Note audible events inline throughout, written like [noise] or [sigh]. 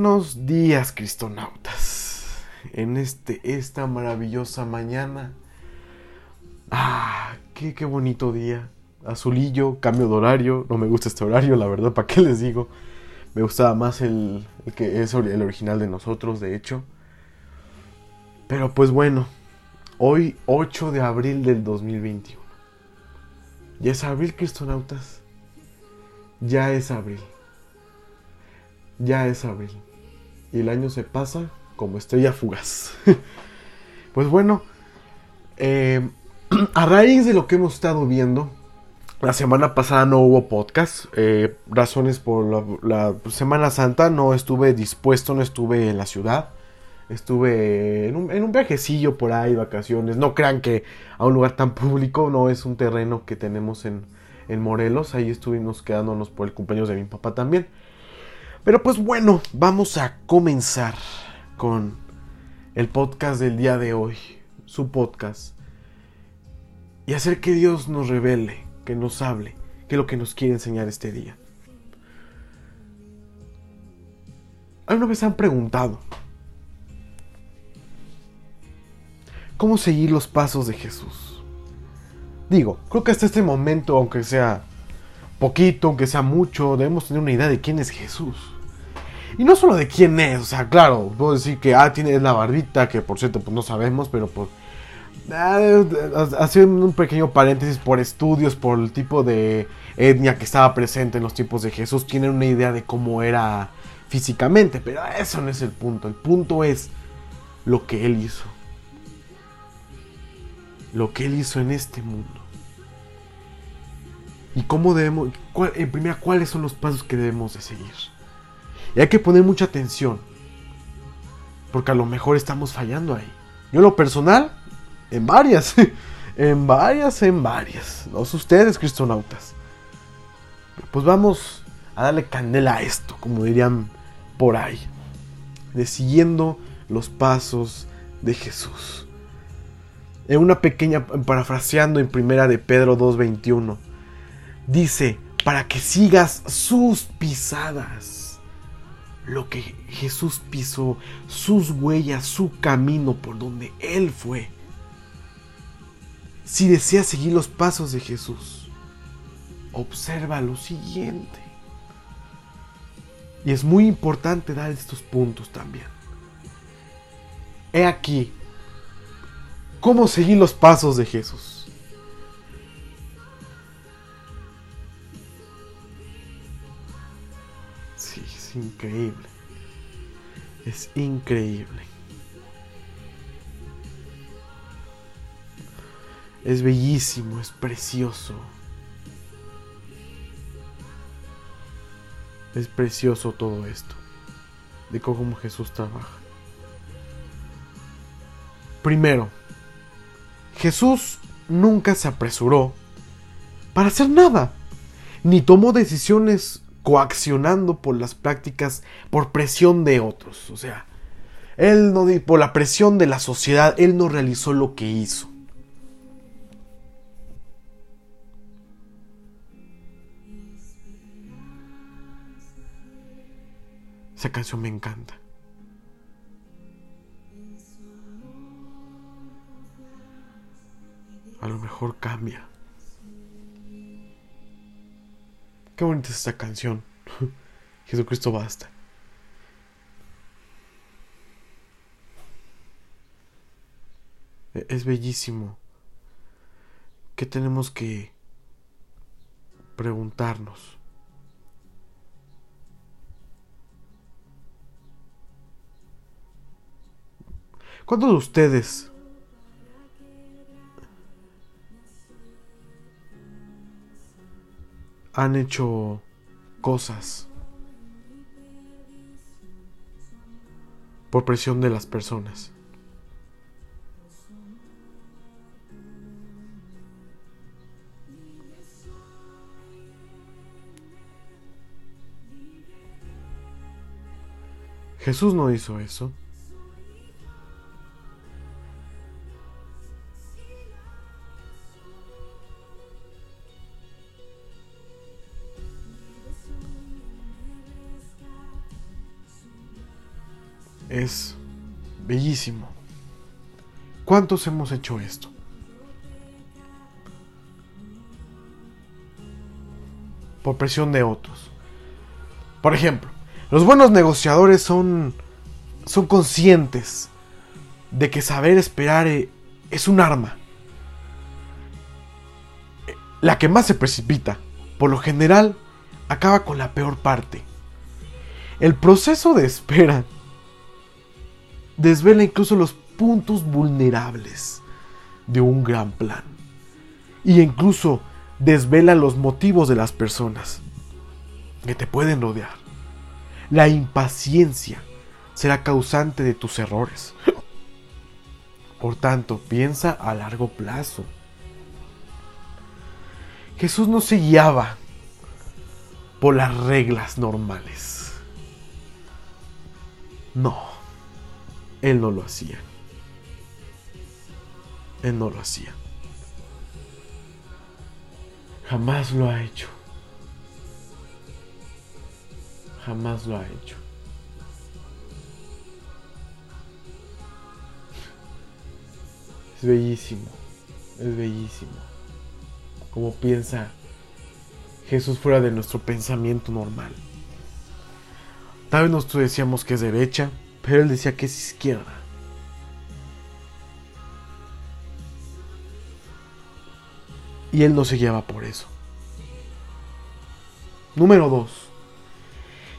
Buenos días, cristonautas. En este, esta maravillosa mañana. Ah, qué, qué bonito día. Azulillo, cambio de horario. No me gusta este horario, la verdad, ¿para qué les digo? Me gustaba más el, el que es el original de nosotros, de hecho. Pero pues bueno, hoy 8 de abril del 2021. Ya es abril, cristonautas. Ya es abril ya es abril. Y el año se pasa como estrella fugaz. [laughs] pues bueno, eh, [clears throat] a raíz de lo que hemos estado viendo, la semana pasada no hubo podcast. Eh, razones por la, Semana Santa no estuve dispuesto, no estuve en la ciudad. Estuve en un, en un, viajecillo por ahí, vacaciones. No crean que a un lugar tan público, no es un terreno que tenemos en, en Morelos. Ahí estuvimos quedándonos por el cumpleaños de mi papá también. Pero pues bueno, vamos a comenzar con el podcast del día de hoy, su podcast, y hacer que Dios nos revele, que nos hable, que es lo que nos quiere enseñar este día. ¿Alguna vez han preguntado cómo seguir los pasos de Jesús? Digo, creo que hasta este momento, aunque sea poquito, aunque sea mucho, debemos tener una idea de quién es Jesús. Y no solo de quién es, o sea, claro, puedo decir que, ah, tiene la barbita, que por cierto, pues no sabemos, pero por... Ah, haciendo un pequeño paréntesis por estudios, por el tipo de etnia que estaba presente en los tiempos de Jesús, tienen una idea de cómo era físicamente, pero eso no es el punto, el punto es lo que él hizo. Lo que él hizo en este mundo. Y cómo debemos, en primera, cuáles son los pasos que debemos de seguir. Y hay que poner mucha atención. Porque a lo mejor estamos fallando ahí. Yo en lo personal, en varias. [laughs] en varias, en varias. No ustedes, cristonautas. Pues vamos a darle candela a esto, como dirían por ahí. De siguiendo los pasos de Jesús. En una pequeña, parafraseando en primera de Pedro 2.21, dice, para que sigas sus pisadas lo que Jesús pisó, sus huellas, su camino por donde Él fue. Si deseas seguir los pasos de Jesús, observa lo siguiente. Y es muy importante dar estos puntos también. He aquí cómo seguir los pasos de Jesús. Increíble. Es increíble. Es bellísimo, es precioso. Es precioso todo esto. De cómo Jesús trabaja. Primero, Jesús nunca se apresuró para hacer nada, ni tomó decisiones coaccionando por las prácticas, por presión de otros. O sea, él no, por la presión de la sociedad, él no realizó lo que hizo. Esa canción me encanta. A lo mejor cambia. Qué bonita es esta canción. [laughs] Jesucristo basta. E-, es bellísimo. ¿Qué tenemos que preguntarnos? ¿Cuántos de ustedes han hecho cosas por presión de las personas. Jesús no hizo eso. Bellísimo. ¿Cuántos hemos hecho esto? Por presión de otros. Por ejemplo, los buenos negociadores son, son conscientes de que saber esperar eh, es un arma. La que más se precipita, por lo general, acaba con la peor parte. El proceso de espera desvela incluso los puntos vulnerables de un gran plan. Y incluso desvela los motivos de las personas que te pueden rodear. La impaciencia será causante de tus errores. Por tanto, piensa a largo plazo. Jesús no se guiaba por las reglas normales. No, Él no lo hacía. Él no lo hacía. Jamás lo ha hecho. Jamás lo ha hecho. Es bellísimo. Es bellísimo. Como piensa Jesús fuera de nuestro pensamiento normal. Tal vez nosotros decíamos que es derecha, pero él decía que es izquierda. Y él no se guiaba por eso. Número 2.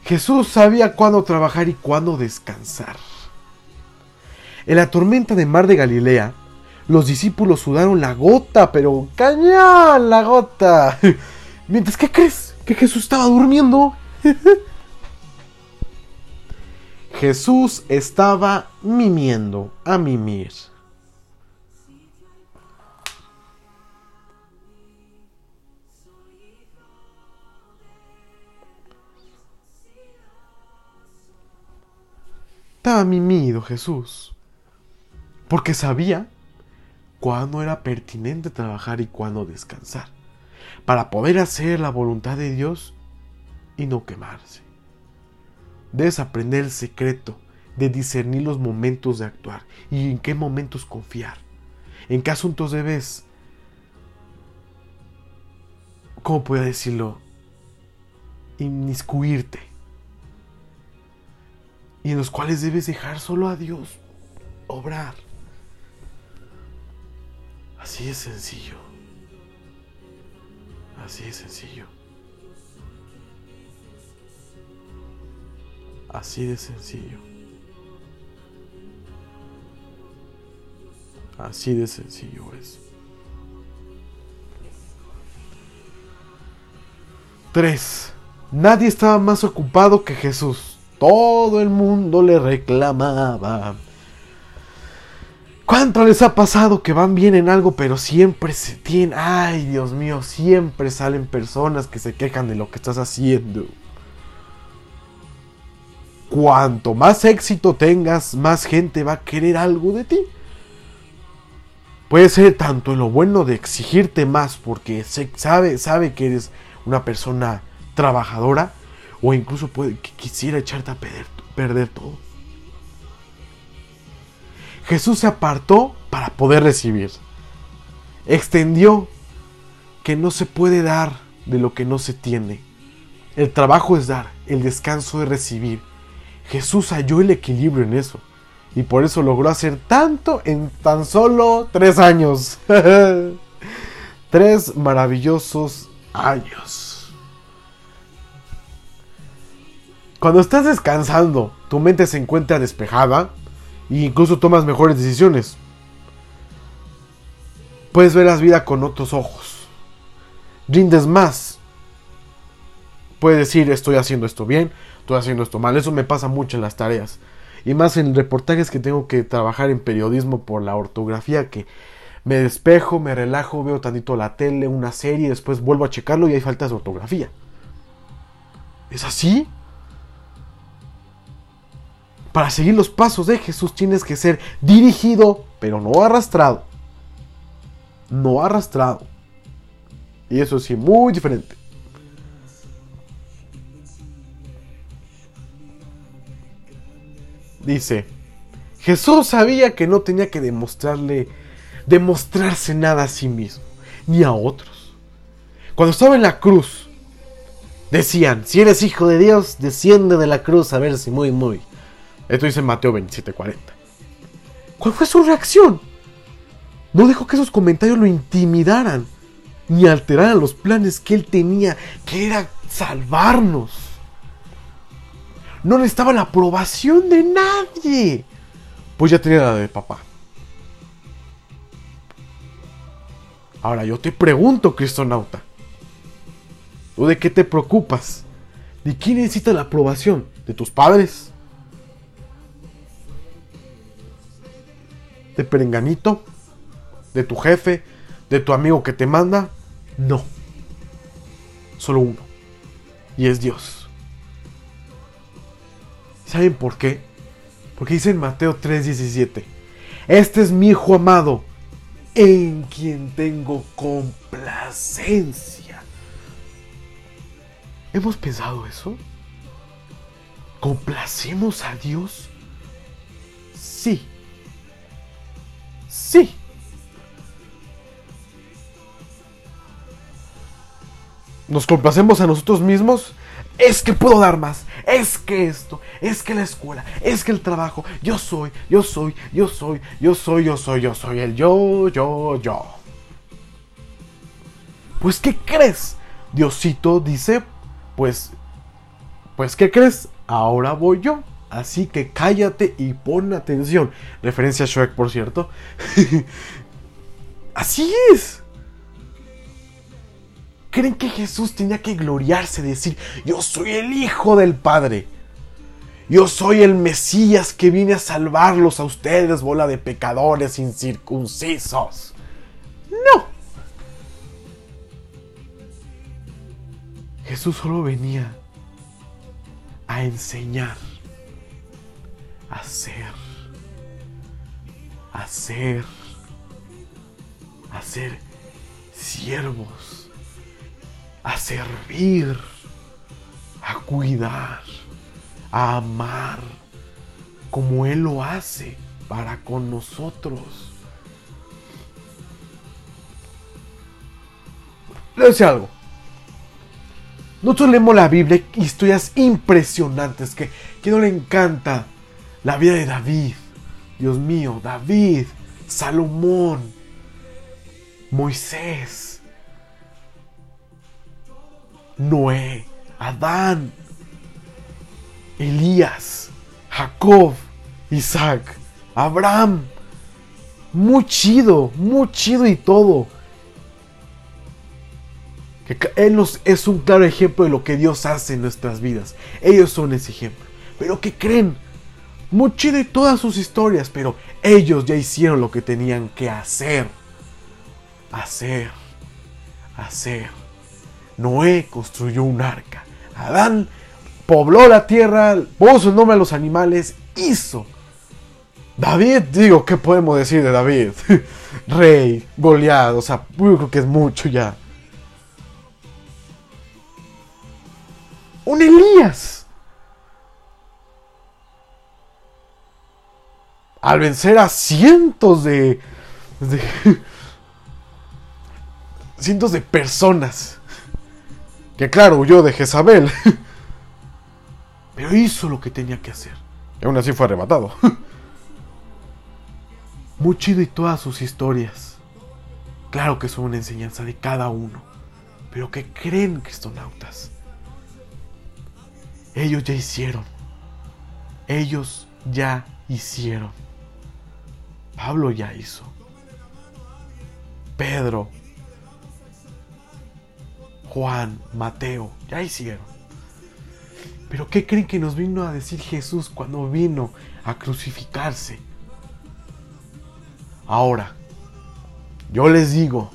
Jesús sabía cuándo trabajar y cuándo descansar. En la tormenta de mar de Galilea, los discípulos sudaron la gota, pero cañón la gota. [laughs] Mientras, ¿qué crees? Que Jesús estaba durmiendo. [laughs] Jesús estaba mimiendo a mimir. Estaba mimido Jesús. Porque sabía cuándo era pertinente trabajar y cuándo descansar. Para poder hacer la voluntad de Dios y no quemarse. Debes aprender el secreto de discernir los momentos de actuar y en qué momentos confiar. En qué asuntos debes, ¿cómo puedo decirlo? Inmiscuirte y en los cuales debes dejar solo a Dios obrar. Así es sencillo. Así es sencillo. Así de sencillo. Así de sencillo es. 3. Nadie estaba más ocupado que Jesús. Todo el mundo le reclamaba. ¿Cuánto les ha pasado que van bien en algo, pero siempre se tienen... Ay, Dios mío, siempre salen personas que se quejan de lo que estás haciendo. Cuanto más éxito tengas, más gente va a querer algo de ti. Puede ser tanto en lo bueno de exigirte más porque sabe, sabe que eres una persona trabajadora, o incluso puede que quisiera echarte a perder, perder todo. Jesús se apartó para poder recibir. Extendió que no se puede dar de lo que no se tiene. El trabajo es dar, el descanso es recibir. Jesús halló el equilibrio en eso. Y por eso logró hacer tanto en tan solo tres años. [laughs] tres maravillosos años. Cuando estás descansando, tu mente se encuentra despejada e incluso tomas mejores decisiones. Puedes ver la vida con otros ojos. Rindes más. Puedes decir, estoy haciendo esto bien, estoy haciendo esto mal. Eso me pasa mucho en las tareas. Y más en reportajes que tengo que trabajar en periodismo por la ortografía que me despejo, me relajo, veo tantito la tele, una serie, después vuelvo a checarlo y hay faltas de ortografía. ¿Es así? Para seguir los pasos de Jesús tienes que ser dirigido, pero no arrastrado. No arrastrado. Y eso sí, muy diferente. Dice, Jesús sabía que no tenía que demostrarle, demostrarse nada a sí mismo, ni a otros. Cuando estaba en la cruz, decían, si eres hijo de Dios, desciende de la cruz a ver si muy, muy. Esto dice Mateo 27:40. ¿Cuál fue su reacción? No dejó que esos comentarios lo intimidaran, ni alteraran los planes que él tenía, que era salvarnos. No necesitaba la aprobación de nadie pues ya tenía la de papá. Ahora yo te pregunto, cristonauta, ¿tú de qué te preocupas? ¿De quién necesita la aprobación? ¿De tus padres? ¿De Perenganito? ¿De tu jefe? ¿De tu amigo que te manda? No. Solo uno. Y es Dios. ¿Saben por qué? Porque dice en Mateo 3:17, este es mi Hijo amado, en quien tengo complacencia. ¿Hemos pensado eso? ¿Complacemos a Dios? Sí. Sí. ¿Nos complacemos a nosotros mismos? Es que puedo dar más. Es que esto. Es que la escuela. Es que el trabajo. Yo soy. Yo soy. Yo soy. Yo soy. Yo soy. Yo soy. El yo. Yo. Yo. Pues ¿qué crees? Diosito dice. Pues. Pues ¿qué crees? Ahora voy yo. Así que cállate y pon atención. Referencia a Shrek, por cierto. [laughs] Así es. ¿Creen que Jesús tenía que gloriarse, decir, yo soy el Hijo del Padre? Yo soy el Mesías que vine a salvarlos a ustedes, bola de pecadores incircuncisos. No. Jesús solo venía a enseñar, a ser, a ser, a ser siervos a servir, a cuidar, a amar, como Él lo hace para con nosotros. Le algo. Nosotros leemos la Biblia, historias impresionantes que, que no le encanta. La vida de David, Dios mío, David, Salomón, Moisés, Noé, Adán, Elías, Jacob, Isaac, Abraham. Muy chido, muy chido y todo. Él es un claro ejemplo de lo que Dios hace en nuestras vidas. Ellos son ese ejemplo. Pero ¿qué creen? Muy chido y todas sus historias, pero ellos ya hicieron lo que tenían que hacer. Hacer. Hacer. Noé construyó un arca. Adán pobló la tierra, puso el nombre a los animales, hizo. David, digo, ¿qué podemos decir de David? [laughs] Rey, goleado, o sea, yo creo que es mucho ya. Un Elías. Al vencer a cientos de, de [laughs] cientos de personas que claro, huyó de Jezabel. [laughs] Pero hizo lo que tenía que hacer. Y aún así fue arrebatado. [laughs] Muy chido y todas sus historias. Claro que son una enseñanza de cada uno. Pero que creen cristonautas. Ellos ya hicieron. Ellos ya hicieron. Pablo ya hizo. Pedro Juan, Mateo, ya hicieron. Pero ¿qué creen que nos vino a decir Jesús cuando vino a crucificarse? Ahora, yo les digo,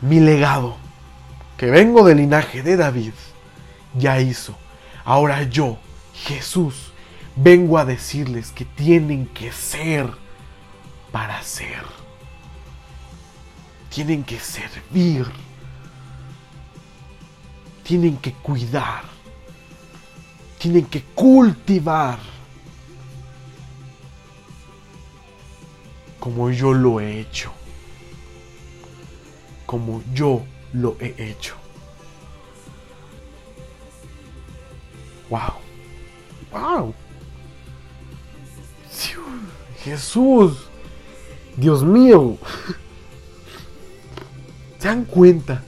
mi legado, que vengo del linaje de David, ya hizo. Ahora yo, Jesús, vengo a decirles que tienen que ser para ser tienen que servir, tienen que cuidar, tienen que cultivar como yo lo he hecho. Como yo lo he hecho. Wow. Wow. Jesús. Dios mío. ¿Se dan cuenta?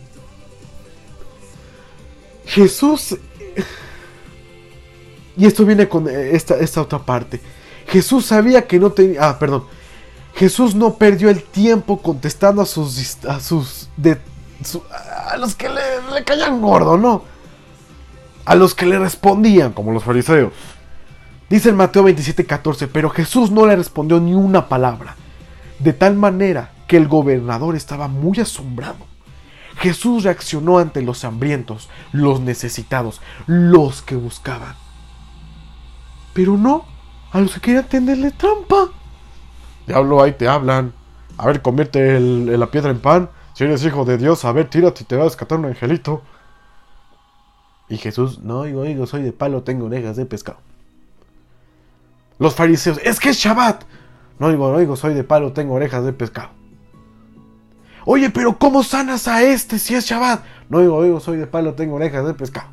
Jesús... Y esto viene con esta, esta otra parte. Jesús sabía que no tenía... Ah, perdón. Jesús no perdió el tiempo contestando a sus... A, sus a los que le, le caían gordo, ¿no? A los que le respondían, como los fariseos. Dice en Mateo 27:14, pero Jesús no le respondió ni una palabra, de tal manera que el gobernador estaba muy asombrado. Jesús reaccionó ante los hambrientos, los necesitados, los que buscaban. Pero no a los que querían tenderle trampa. Diablo, ahí te hablan. A ver, convierte la piedra en pan. Si eres hijo de Dios, a ver, tírate y te va a descatar un angelito. Y Jesús, no, digo, digo, soy de palo, tengo orejas de pescado. Los fariseos, es que es Shabbat. No digo, no digo, soy de palo, tengo orejas de pescado. Oye, pero ¿cómo sanas a este si es Shabbat? No digo, digo, soy de palo, tengo orejas de pescado.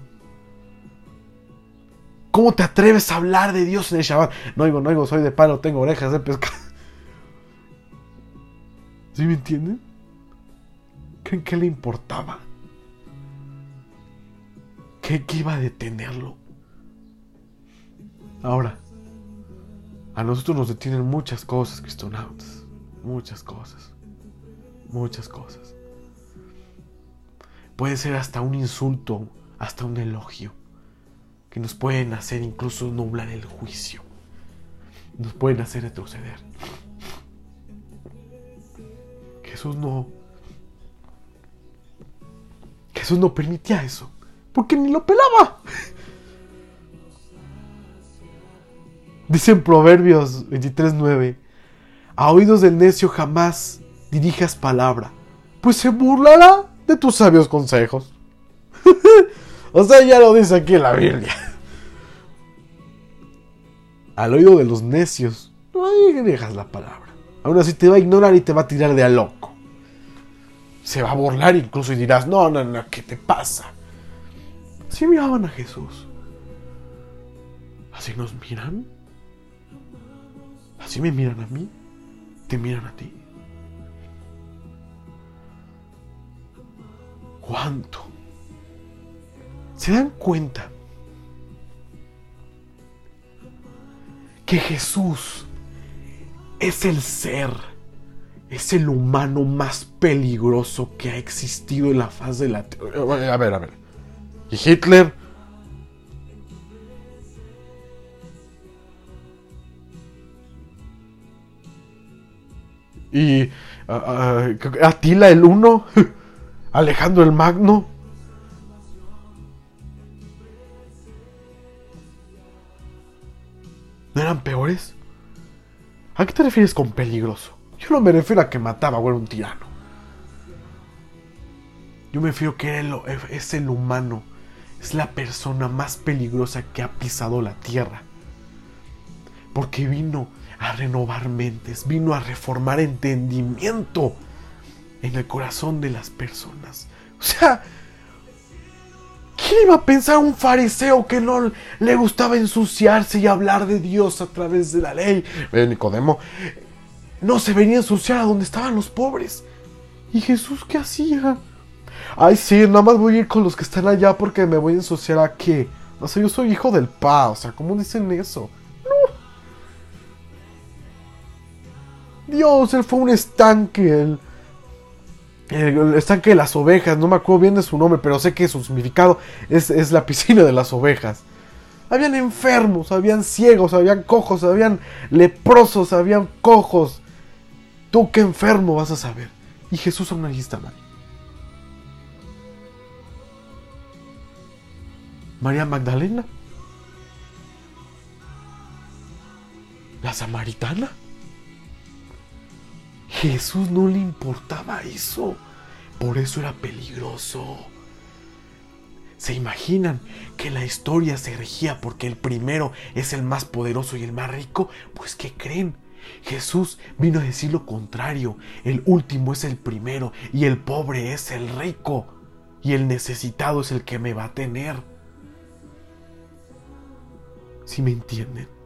¿Cómo te atreves a hablar de Dios en el Shabbat? No digo, no digo, soy de palo, tengo orejas de pescado. [laughs] ¿Sí me entienden? ¿Creen que le importaba? ¿Qué, qué iba a detenerlo? Ahora, a nosotros nos detienen muchas cosas, cristonautas. Muchas cosas. Muchas cosas. Puede ser hasta un insulto, hasta un elogio, que nos pueden hacer incluso nublar el juicio. Nos pueden hacer retroceder. Jesús no... Jesús no permitía eso. Porque ni lo pelaba. Dice en Proverbios 23:9, a oídos del necio jamás dirijas palabra, pues se burlará de tus sabios consejos. [laughs] o sea, ya lo dice aquí en la Biblia. Al oído de los necios, no dirijas la palabra. Aún así te va a ignorar y te va a tirar de a loco. Se va a burlar incluso y dirás, no, no, no, ¿qué te pasa? Así miraban a Jesús. Así nos miran. Así me miran a mí, te miran a ti. ¿Cuánto? ¿Se dan cuenta? Que Jesús es el ser, es el humano más peligroso que ha existido en la faz de la tierra. A ver, a ver. ¿Y Hitler? y Atila el Uno, [laughs] Alejandro el Magno. ¿No eran peores? ¿A qué te refieres con peligroso? Yo no me refiero a que mataba o era un tirano. Yo me refiero que es el humano, es la persona más peligrosa que ha pisado la tierra. Porque vino a renovar mentes, vino a reformar entendimiento en el corazón de las personas. O sea, ¿quién iba a pensar un fariseo que no le gustaba ensuciarse y hablar de Dios a través de la ley? Nicodemo no se venía a ensuciar a donde estaban los pobres. ¿Y Jesús qué hacía? Ay, sí, nada más voy a ir con los que están allá porque me voy a ensuciar a qué. O sea, yo soy hijo del pa, o sea, ¿cómo dicen eso? Dios, él fue un estanque. El, estanque de las ovejas. No me acuerdo bien de su nombre, pero sé que su significado es, es la piscina de las ovejas. Habían enfermos, habían ciegos, habían cojos, habían leprosos, habían cojos. Tú qué enfermo vas a saber. Y Jesús aún allí estaba. María Magdalena. La samaritana. Jesús no le importaba eso. Por eso era peligroso. ¿Se imaginan que la historia se regía porque el primero es el más poderoso y el más rico? Pues ¿qué creen? Jesús vino a decir lo contrario. El último es el primero y el pobre es el rico y el necesitado es el que me va a tener. Si me entienden.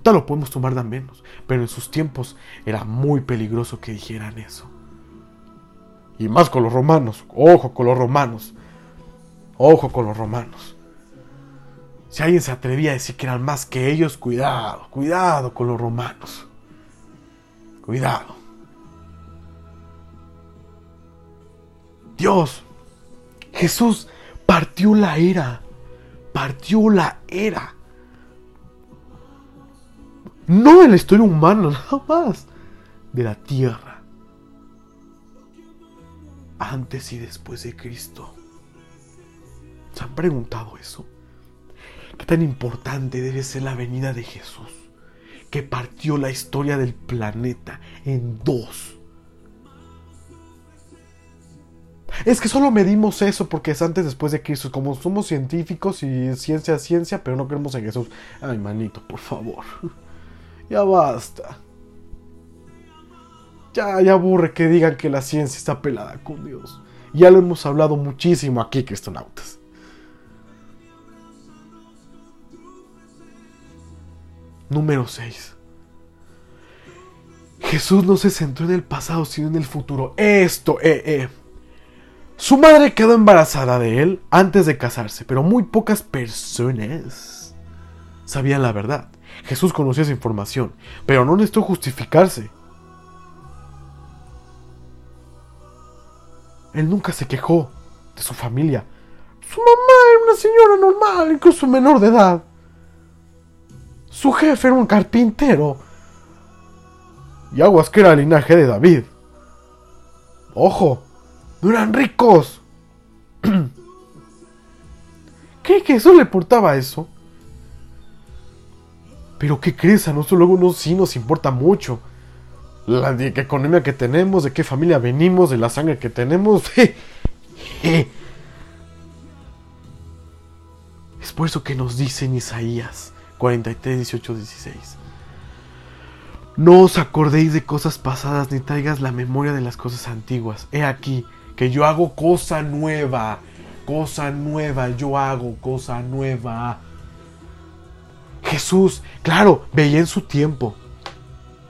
Ahorita lo podemos tomar de menos, pero en sus tiempos era muy peligroso que dijeran eso. Y más con los romanos, ojo con los romanos, ojo con los romanos. Si alguien se atrevía a decir que eran más que ellos, cuidado, cuidado con los romanos. Cuidado. Dios, Jesús partió la era, partió la era no en la historia humana, [laughs] nada más. De la tierra. Antes y después de Cristo. ¿Se han preguntado eso? ¿Qué tan importante debe ser la venida de Jesús? Que partió la historia del planeta en dos. Es que solo medimos eso porque es antes después de Cristo. Como somos científicos y ciencia ciencia, pero no creemos en Jesús. Ay, manito, por favor. Ya basta. Ya, ya aburre que digan que la ciencia está pelada con Dios. Ya lo hemos hablado muchísimo aquí, cristonautas. Número 6. Jesús no se centró en el pasado, sino en el futuro. Esto, eh, eh. Su madre quedó embarazada de él antes de casarse, pero muy pocas personas sabían la verdad. Jesús conocía esa información, pero no necesitó justificarse. Él nunca se quejó de su familia. Su mamá era una señora normal, incluso menor de edad. Su jefe era un carpintero. Y aguas que era el linaje de David. Ojo, no eran ricos. [clears throat] ¿Qué Jesús le portaba eso? Pero ¿qué crees? A nosotros luego no, sí nos importa mucho. La de qué economía que tenemos, de qué familia venimos, de la sangre que tenemos. [laughs] es por eso que nos dice en Isaías 43, 18, 16. No os acordéis de cosas pasadas ni traigas la memoria de las cosas antiguas. He aquí que yo hago cosa nueva. Cosa nueva, yo hago cosa nueva. Jesús, claro, veía en su tiempo,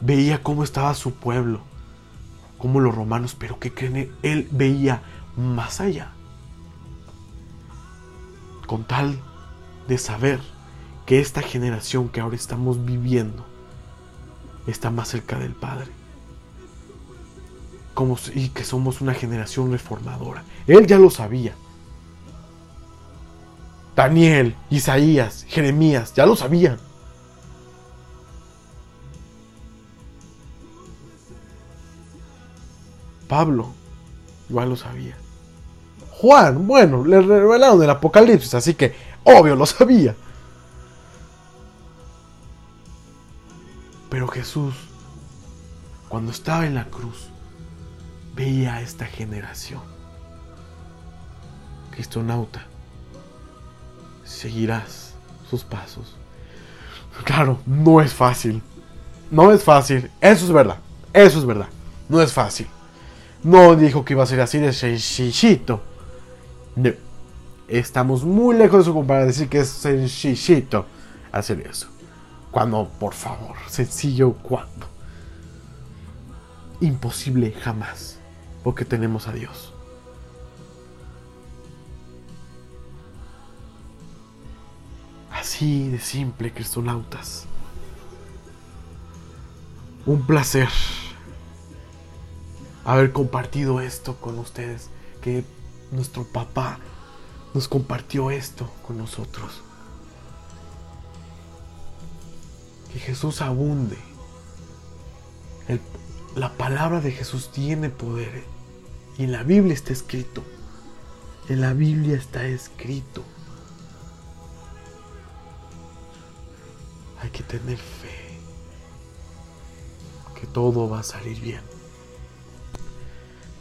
veía cómo estaba su pueblo, cómo los romanos, pero ¿qué creen? Él veía más allá, con tal de saber que esta generación que ahora estamos viviendo está más cerca del Padre. Como, y que somos una generación reformadora. Él ya lo sabía. Daniel, Isaías, Jeremías, ya lo sabían. Pablo, igual lo sabía. Juan, bueno, le revelaron el Apocalipsis, así que obvio lo sabía. Pero Jesús, cuando estaba en la cruz, veía a esta generación. Cristonauta seguirás sus pasos. Claro, no es fácil. No es fácil. Eso es verdad. Eso es verdad. No es fácil. No dijo que iba a ser así de sencillito. No. Estamos muy lejos de eso como para decir que es sencillito hacer eso. Cuando, por favor, sencillo, cuando. Imposible jamás. Porque tenemos a Dios. Así de simple, cristonautas. Un placer haber compartido esto con ustedes. Que nuestro papá nos compartió esto con nosotros. Que Jesús abunde. la palabra de Jesús tiene poder. Y en la Biblia está escrito. En la Biblia está escrito que tener fe que todo va a salir bien.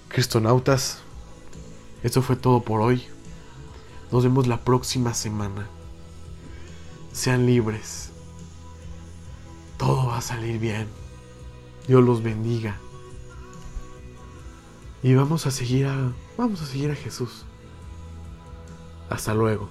Cristonautas, esto fue todo por hoy. Nos vemos la próxima semana. Sean libres. Todo va a salir bien. Dios los bendiga. Y vamos a seguir a vamos a seguir a Jesús. Hasta luego.